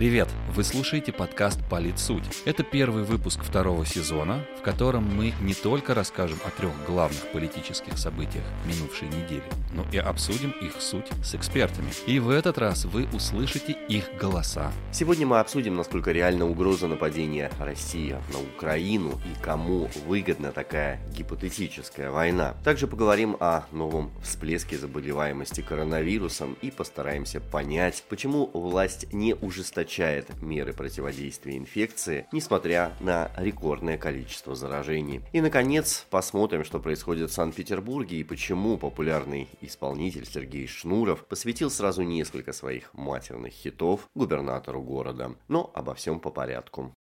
Привет! Вы слушаете подкаст «Политсуть». Это первый выпуск второго сезона, в котором мы не только расскажем о трех главных политических событиях минувшей недели, но и обсудим их суть с экспертами. И в этот раз вы услышите их голоса. Сегодня мы обсудим, насколько реальна угроза нападения России на Украину и кому выгодна такая гипотетическая война. Также поговорим о новом всплеске заболеваемости коронавирусом и постараемся понять, почему власть не ужесточает меры противодействия инфекции, несмотря на рекордное количество заражений. И, наконец, посмотрим, что происходит в Санкт-Петербурге и почему популярный исполнитель Сергей Шнуров посвятил сразу несколько своих матерных хитов губернатору города. Но обо всем по порядку.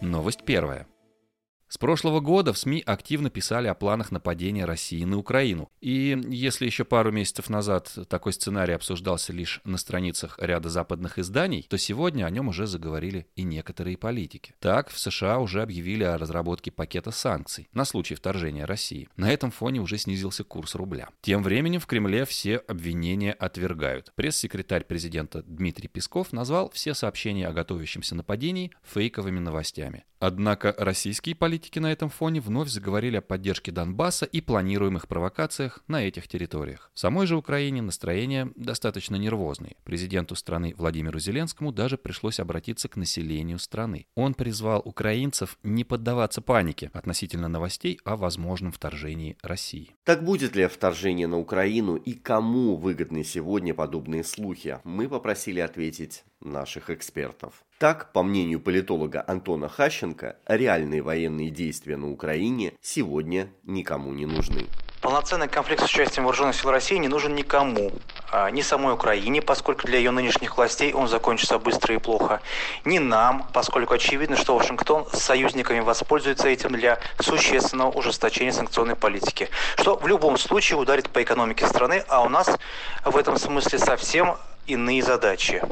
Новость первая. С прошлого года в СМИ активно писали о планах нападения России на Украину. И если еще пару месяцев назад такой сценарий обсуждался лишь на страницах ряда западных изданий, то сегодня о нем уже заговорили и некоторые политики. Так, в США уже объявили о разработке пакета санкций на случай вторжения России. На этом фоне уже снизился курс рубля. Тем временем в Кремле все обвинения отвергают. Пресс-секретарь президента Дмитрий Песков назвал все сообщения о готовящемся нападении фейковыми новостями. Однако российские политики на этом фоне вновь заговорили о поддержке Донбасса и планируемых провокациях на этих территориях. В самой же Украине настроения достаточно нервозные. Президенту страны Владимиру Зеленскому даже пришлось обратиться к населению страны. Он призвал украинцев не поддаваться панике относительно новостей о возможном вторжении России. Так будет ли вторжение на Украину и кому выгодны сегодня подобные слухи? Мы попросили ответить наших экспертов. Так, по мнению политолога Антона Хащенко, реальные военные действия на Украине сегодня никому не нужны. Полноценный конфликт с участием вооруженных сил России не нужен никому. А, ни самой Украине, поскольку для ее нынешних властей он закончится быстро и плохо. Ни нам, поскольку очевидно, что Вашингтон с союзниками воспользуется этим для существенного ужесточения санкционной политики. Что в любом случае ударит по экономике страны, а у нас в этом смысле совсем иные задачи.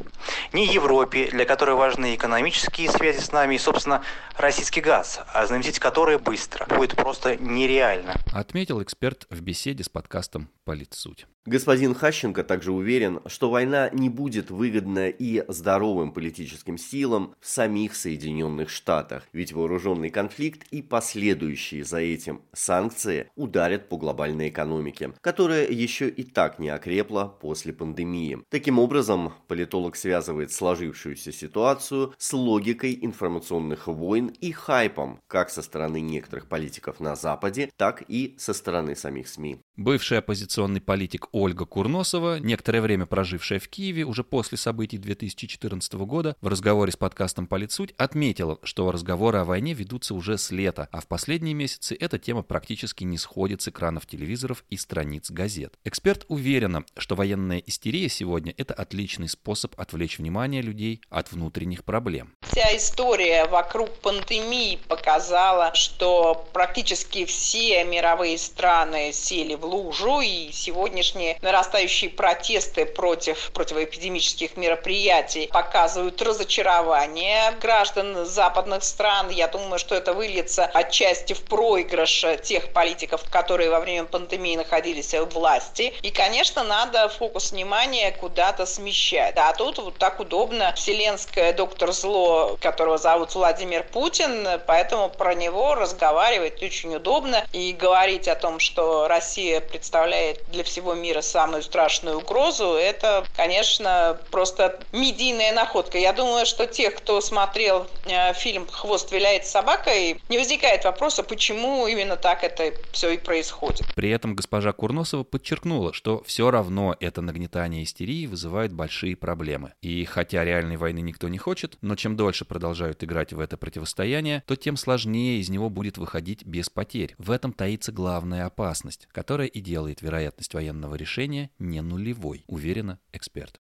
Не Европе, для которой важны экономические связи с нами и, собственно, российский газ, а знаменитить который быстро. Будет просто нереально. Отметил эксперт в беседе с подкастом «Политсуть». Господин Хащенко также уверен, что война не будет выгодна и здоровым политическим силам в самих Соединенных Штатах, ведь вооруженный конфликт и последующие за этим санкции ударят по глобальной экономике, которая еще и так не окрепла после пандемии. Таким образом, политолог связывает сложившуюся ситуацию с логикой информационных войн и хайпом, как со стороны некоторых политиков на Западе, так и со стороны самих СМИ. Бывший оппозиционный политик Ольга Курносова, некоторое время прожившая в Киеве уже после событий 2014 года, в разговоре с подкастом «Политсуть» отметила, что разговоры о войне ведутся уже с лета, а в последние месяцы эта тема практически не сходит с экранов телевизоров и страниц газет. Эксперт уверена, что военная истерия сегодня – это отличный способ отвлечь внимание людей от внутренних проблем. Вся история вокруг пандемии показала, что практически все мировые страны сели в лужу, и сегодняшние нарастающие протесты против противоэпидемических мероприятий показывают разочарование граждан западных стран. Я думаю, что это выльется отчасти в проигрыш тех политиков, которые во время пандемии находились в власти. И, конечно, надо фокус внимания куда-то смещать. А тут вот так удобно вселенское доктор зло, которого зовут Владимир Путин, поэтому про него разговаривать очень удобно и говорить о том, что Россия представляет для всего мира самую страшную угрозу, это, конечно, просто медийная находка. Я думаю, что тех, кто смотрел э, фильм «Хвост виляет собакой», не возникает вопроса, почему именно так это все и происходит. При этом госпожа Курносова подчеркнула, что все равно это нагнетание истерии вызывает большие проблемы. И хотя реальной войны никто не хочет, но чем дольше продолжают играть в это противостояние, то тем сложнее из него будет выходить без потерь. В этом таится главная опасность, которая которое и делает вероятность военного решения не нулевой, уверена эксперт.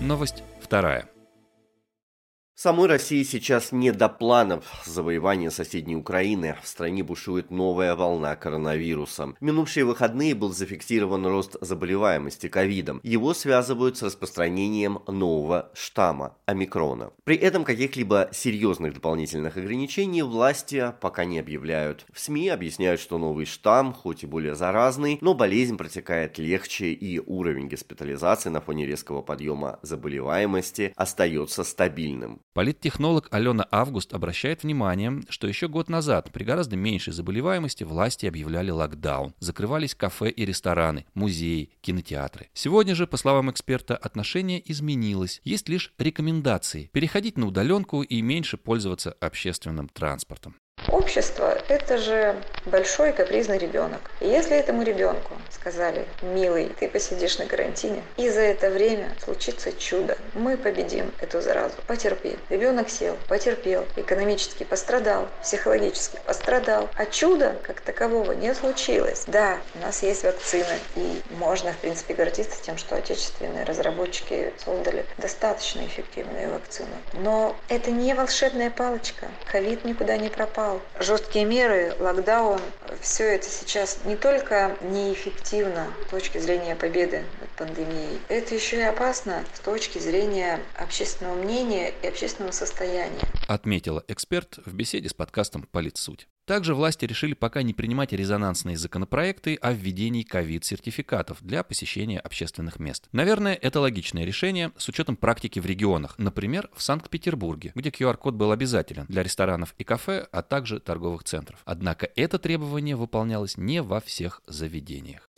Новость вторая. Самой России сейчас не до планов завоевания соседней Украины. В стране бушует новая волна коронавируса. В минувшие выходные был зафиксирован рост заболеваемости ковидом. Его связывают с распространением нового штамма – омикрона. При этом каких-либо серьезных дополнительных ограничений власти пока не объявляют. В СМИ объясняют, что новый штамм, хоть и более заразный, но болезнь протекает легче и уровень госпитализации на фоне резкого подъема заболеваемости остается стабильным. Политтехнолог Алена Август обращает внимание, что еще год назад при гораздо меньшей заболеваемости власти объявляли локдаун. Закрывались кафе и рестораны, музеи, кинотеатры. Сегодня же, по словам эксперта, отношение изменилось. Есть лишь рекомендации переходить на удаленку и меньше пользоваться общественным транспортом. Общество – это же большой капризный ребенок. И если этому ребенку сказали, милый, ты посидишь на карантине, и за это время случится чудо, мы победим эту заразу, потерпи. Ребенок сел, потерпел, экономически пострадал, психологически пострадал, а чуда как такового не случилось. Да, у нас есть вакцины, и можно, в принципе, гордиться тем, что отечественные разработчики создали достаточно эффективную вакцину. Но это не волшебная палочка. Ковид никуда не пропал Жесткие меры, локдаун, все это сейчас не только неэффективно с точки зрения победы над пандемией, это еще и опасно с точки зрения общественного мнения и общественного состояния. Отметила эксперт в беседе с подкастом «Политсуть». Также власти решили пока не принимать резонансные законопроекты о введении ковид-сертификатов для посещения общественных мест. Наверное, это логичное решение с учетом практики в регионах, например, в Санкт-Петербурге, где QR-код был обязателен для ресторанов и кафе, а также торговых центров. Однако это требование выполнялось не во всех заведениях.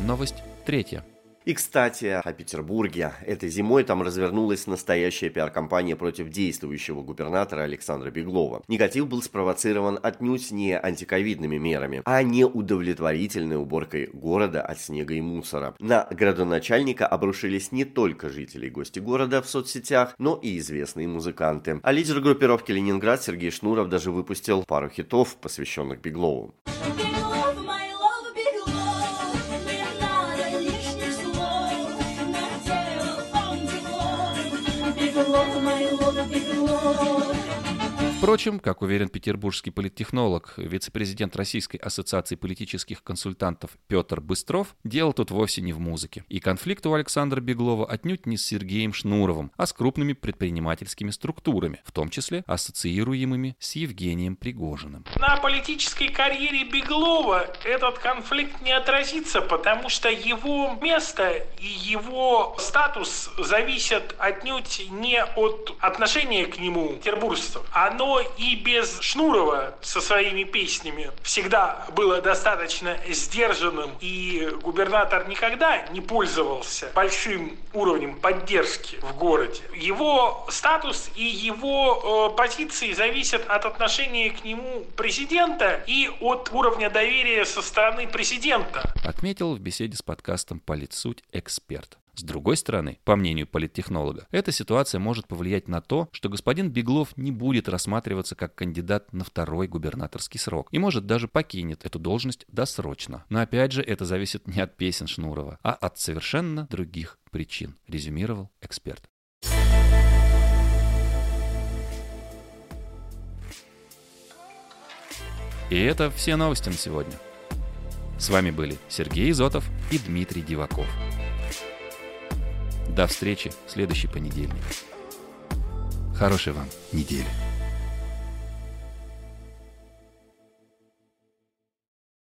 Новость третья. И, кстати, о Петербурге. Этой зимой там развернулась настоящая пиар-компания против действующего губернатора Александра Беглова. Негатив был спровоцирован отнюдь не антиковидными мерами, а неудовлетворительной уборкой города от снега и мусора. На градоначальника обрушились не только жители и гости города в соцсетях, но и известные музыканты. А лидер группировки «Ленинград» Сергей Шнуров даже выпустил пару хитов, посвященных Беглову. Lord. Впрочем, как уверен петербургский политтехнолог, вице-президент Российской ассоциации политических консультантов Петр Быстров, дело тут вовсе не в музыке. И конфликт у Александра Беглова отнюдь не с Сергеем Шнуровым, а с крупными предпринимательскими структурами, в том числе ассоциируемыми с Евгением Пригожиным. На политической карьере Беглова этот конфликт не отразится, потому что его место и его статус зависят отнюдь не от отношения к нему петербуржцев. Оно и без Шнурова со своими песнями всегда было достаточно сдержанным, и губернатор никогда не пользовался большим уровнем поддержки в городе. Его статус и его э, позиции зависят от отношения к нему президента и от уровня доверия со стороны президента. Отметил в беседе с подкастом «Политсуть» эксперт. С другой стороны, по мнению политтехнолога, эта ситуация может повлиять на то, что господин Беглов не будет рассматриваться как кандидат на второй губернаторский срок и может даже покинет эту должность досрочно. Но опять же, это зависит не от песен Шнурова, а от совершенно других причин, резюмировал эксперт. И это все новости на сегодня. С вами были Сергей Изотов и Дмитрий Диваков. До встречи в следующий понедельник. Хорошей вам недели.